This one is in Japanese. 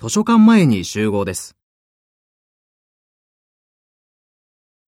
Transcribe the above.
図書館前に集合です。